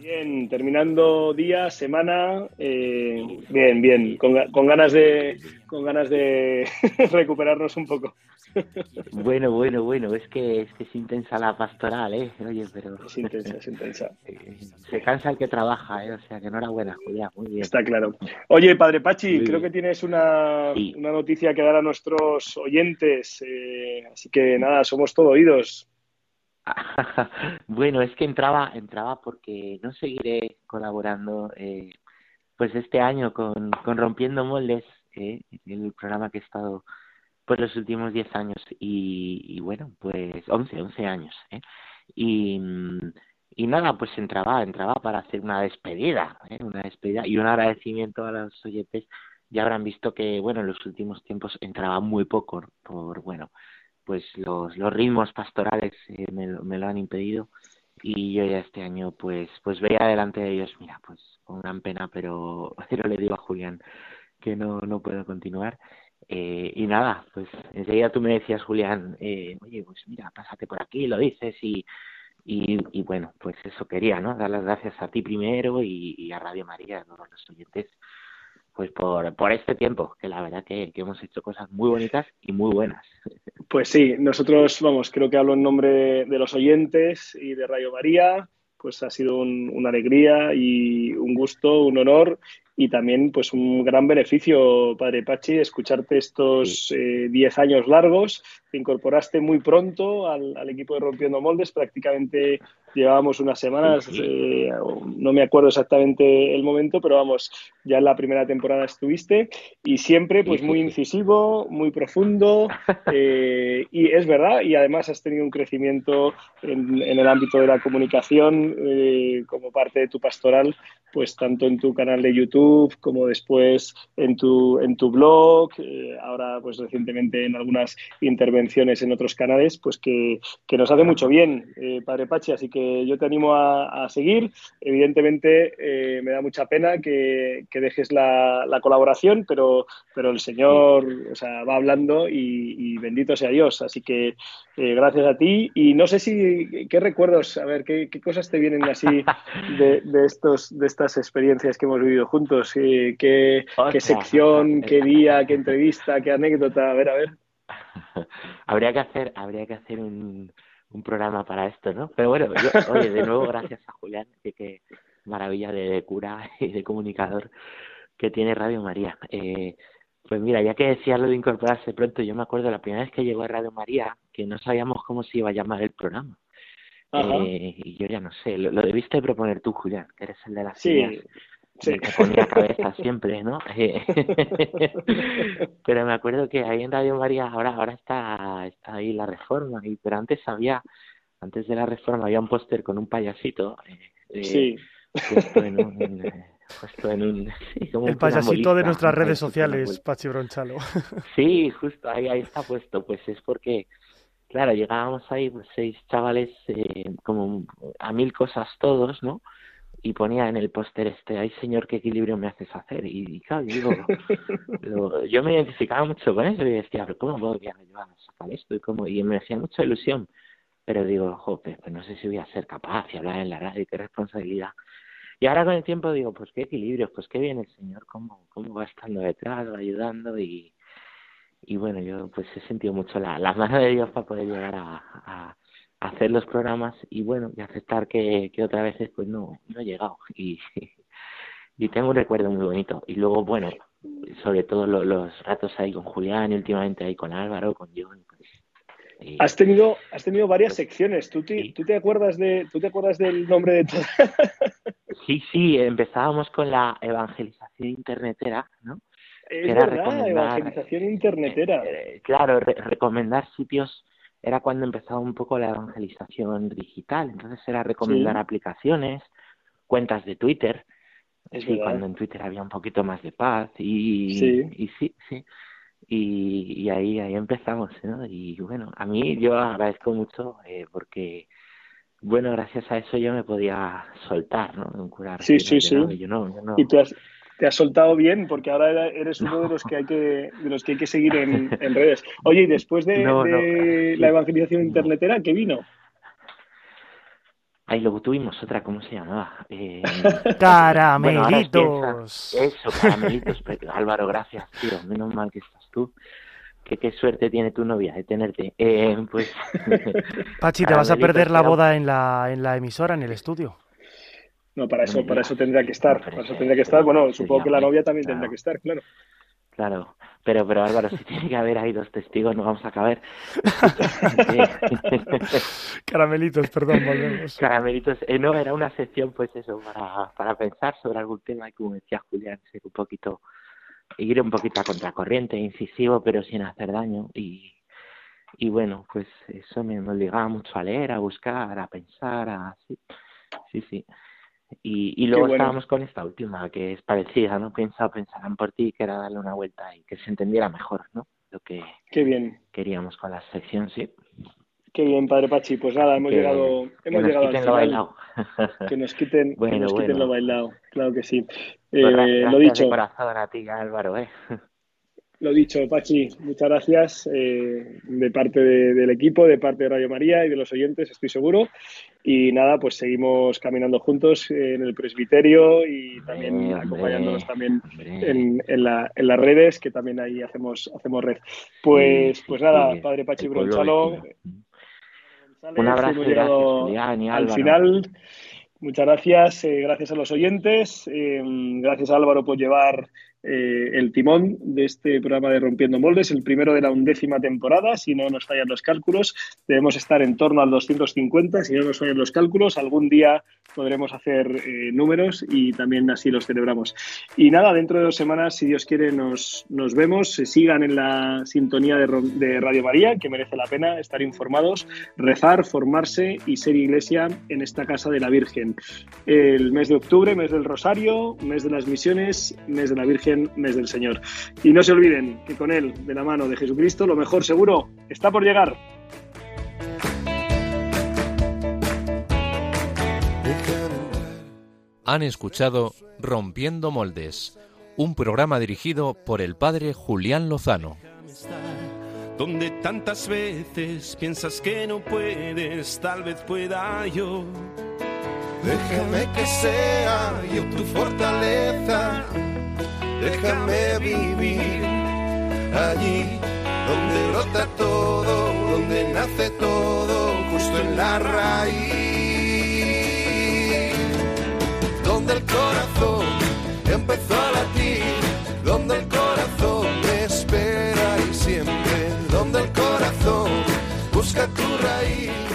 Bien, terminando día, semana, eh, bien, bien, con, con ganas de con ganas de <laughs> recuperarnos un poco. Bueno, bueno, bueno, es que es que es intensa la pastoral, ¿eh? Oye, pero Es intensa, es intensa, <laughs> eh, se cansa el que trabaja, ¿eh? O sea, que enhorabuena, Julián, muy bien. está claro. Oye, Padre Pachi, creo que tienes una, Sí. una noticia que dar a nuestros oyentes, eh, así que nada, somos todo oídos. <laughs> Bueno, es que entraba, entraba porque no seguiré colaborando eh, pues este año con, Rompiendo Moldes, eh, el programa que he estado pues los últimos 10 años y, y bueno, pues 11, 11 años, ¿eh? y, y nada, pues entraba, entraba para hacer una despedida, ¿eh? una despedida y un agradecimiento a los oyentes. Ya habrán visto que, bueno, en los últimos tiempos entraba muy poco por, bueno, pues los, los ritmos pastorales eh, me, me, lo han impedido y yo ya este año pues pues veía delante de ellos, mira, pues con gran pena, pero, <laughs> pero le digo a Julián que no, no puedo continuar. Eh, y nada, pues enseguida tú me decías, Julián, eh, oye, pues mira, pásate por aquí, lo dices y, y, bueno, pues eso quería, ¿no? Dar las gracias a ti primero y, y a Radio María, a todos los oyentes, pues por, por este tiempo, que la verdad que, que hemos hecho cosas muy bonitas y muy buenas. <laughs> Pues sí, nosotros, vamos, creo que hablo en nombre de los oyentes y de Radio María, pues ha sido un, una alegría y un gusto, un honor y también pues un gran beneficio, Padre Pachi, escucharte estos 10 eh, años largos. Te incorporaste muy pronto al, al, equipo de Rompiendo Moldes, prácticamente llevábamos unas semanas, eh, no me acuerdo exactamente el momento, pero vamos, ya en la primera temporada estuviste. Y siempre pues muy incisivo, muy profundo <laughs> eh, y es verdad, y además has tenido un crecimiento en, en el ámbito de la comunicación como parte de tu pastoral, pues tanto en tu canal de YouTube como después en tu, en tu blog, eh, ahora pues recientemente en algunas intervenciones en otros canales, pues que, que nos hace mucho bien, eh, Padre Pachi, así que yo te animo a, a seguir. Evidentemente eh, me da mucha pena que, que dejes la, la, colaboración, pero, pero el Señor o sea, va hablando y, bendito sea Dios, así que gracias a ti y no sé si, ¿qué recuerdos, a ver, qué, qué cosas te vienen así de, de estos, de estas experiencias que hemos vivido juntos? Eh, ¿Qué, ¿Qué, sección, qué día, qué entrevista, qué anécdota? A ver, a ver. <laughs> habría que hacer, habría que hacer un, un programa para esto, ¿no? Pero bueno, yo, oye, de nuevo gracias a Julián, que qué maravilla de cura y de comunicador que tiene Radio María. Eh, pues mira, ya que decías lo de incorporarse pronto, yo me acuerdo la primera vez que llegó a Radio María, que no sabíamos cómo se iba a llamar el programa. Eh, y yo ya no sé, lo, lo, debiste proponer tú, Julián, que eres el de las sí, ideas. Sí. Me ponía cabeza <laughs> siempre, ¿no? <laughs> pero me acuerdo que ahí en Radio María ahora ahora está, está ahí la reforma, y, pero antes había, antes de la reforma había un póster con un payasito. Eh, sí. Puesto en un, en, puesto en un <laughs> sí, como el payasito de nuestras redes sociales, Pachi Bronchalo. sí, justo ahí, ahí está puesto, pues es porque claro, llegábamos ahí pues, seis chavales eh, como a mil cosas todos, ¿no? Y ponía en el póster este, ay señor, qué equilibrio me haces hacer. Y, y claro, digo, <laughs> lo, yo me identificaba mucho con eso y decía, pero ¿cómo puedo yo a sacar esto? Y, cómo? y me hacía mucha ilusión. Pero digo, joder, pues no sé si voy a ser capaz de hablar en la radio, qué responsabilidad. Y ahora con el tiempo digo, pues qué equilibrio, pues qué bien el señor, cómo, cómo va estando detrás, va ayudando y, y bueno, yo pues he sentido mucho la, la mano de Dios para poder llegar a, a, hacer los programas y bueno, y aceptar que, que otras veces pues no, no he llegado <laughs> y, y tengo un recuerdo muy bonito. Y luego, bueno, sobre todo lo, los ratos ahí con Julián y últimamente ahí con Álvaro, con John, pues, eh, has tenido has tenido varias secciones ¿Tú te, sí. ¿tú te acuerdas de tú te acuerdas del nombre de todo <laughs> sí sí empezábamos con la evangelización internetera no es era verdad, evangelización internetera. Eh, claro, re recomendar sitios era cuando empezaba un poco la evangelización digital. Entonces era recomendar sí. aplicaciones, cuentas de Twitter. Es sí, verdad. cuando en Twitter había un poquito más de paz y sí, y sí, sí. Y, y ahí ahí empezamos, ¿no? Y bueno, a mí yo agradezco mucho eh, porque bueno, gracias a eso yo me podía soltar, ¿no? Un curar. Sí, sí, sí. Yo no, yo no. Y te has, te has soltado bien porque ahora eres uno de los que hay que de los que hay que seguir en, <laughs> en redes. Oye, y después de, no, de no. la evangelización internetera, ¿qué vino? Ahí luego tuvimos otra, ¿cómo se llamaba? Eh, <laughs> caramelitos. Bueno, es que eso, caramelitos. <laughs> Álvaro, gracias, tío. Menos mal que estás tú. Que qué suerte tiene tu novia de tenerte. Eh, pues. Pachi, te vas a perder la boda en la, en la emisora, en el estudio. No, para eso, para eso tendría que estar. Para eso tendría que estar. Bueno, supongo que la novia también tendrá que estar, claro. Claro, pero, pero Álvaro, si tiene que haber ahí dos testigos, no vamos a caber. <laughs> Caramelitos, perdón, volvemos. Caramelitos, eh, no, era una sección, pues eso, para, para pensar sobre algún tema y como decía Julián, ser un poquito, ir un poquito a contracorriente, incisivo, pero sin hacer daño y, y bueno, pues eso me, obligaba mucho a leer, a buscar, a pensar, a sí, sí, sí. Y, y luego estábamos con esta última, que es parecida, ¿no? Piensa, pensarán por ti, que era darle una vuelta y que se entendiera mejor, ¿no? Lo que Qué bien. queríamos con la sección, sí. Qué bien, padre Pachi. Pues nada, hemos llegado, hemos llegado al final. <laughs> Que nos quiten, que nos quiten lo bailado. Claro que sí. Pues eh, lo dicho. De corazón a ti, Álvaro, ¿eh? Lo dicho, Pachi, muchas gracias eh, de parte del equipo, de parte de Radio María y de los oyentes, estoy seguro. Y nada, pues seguimos caminando juntos en el presbiterio y también acompañándonos también en, en, la, en, las redes, que también ahí hacemos, hacemos red. Pues, pues nada, Padre Pachi Bronchalo. Un abrazo, hemos llegado al final. Muchas gracias, eh, gracias a los oyentes, eh, gracias a Álvaro por llevar eh, el timón de este programa de Rompiendo Moldes, el primero de la undécima temporada. Si no nos fallan los cálculos, debemos estar en torno al 250. Si no nos fallan los cálculos, algún día podremos hacer eh, números y también así los celebramos. Y nada, dentro de dos semanas, si Dios quiere, nos, nos vemos. Sigan en la sintonía de Radio María, que merece la pena estar informados, rezar, formarse y ser iglesia en esta casa de la Virgen. El mes de octubre, mes del Rosario, mes de las misiones, mes de la Virgen mes del Señor. Y no se olviden que con Él, de la mano de Jesucristo, lo mejor seguro está por llegar. Han escuchado Rompiendo Moldes, un programa dirigido por el padre Julián Lozano. Donde tantas veces piensas que no puedes, tal vez pueda yo. Déjame que sea yo tu fortaleza déjame vivir allí donde rota todo, donde nace todo, justo en la raíz, donde el corazón empezó a latir, donde el corazón te espera y siempre, donde el corazón busca tu raíz.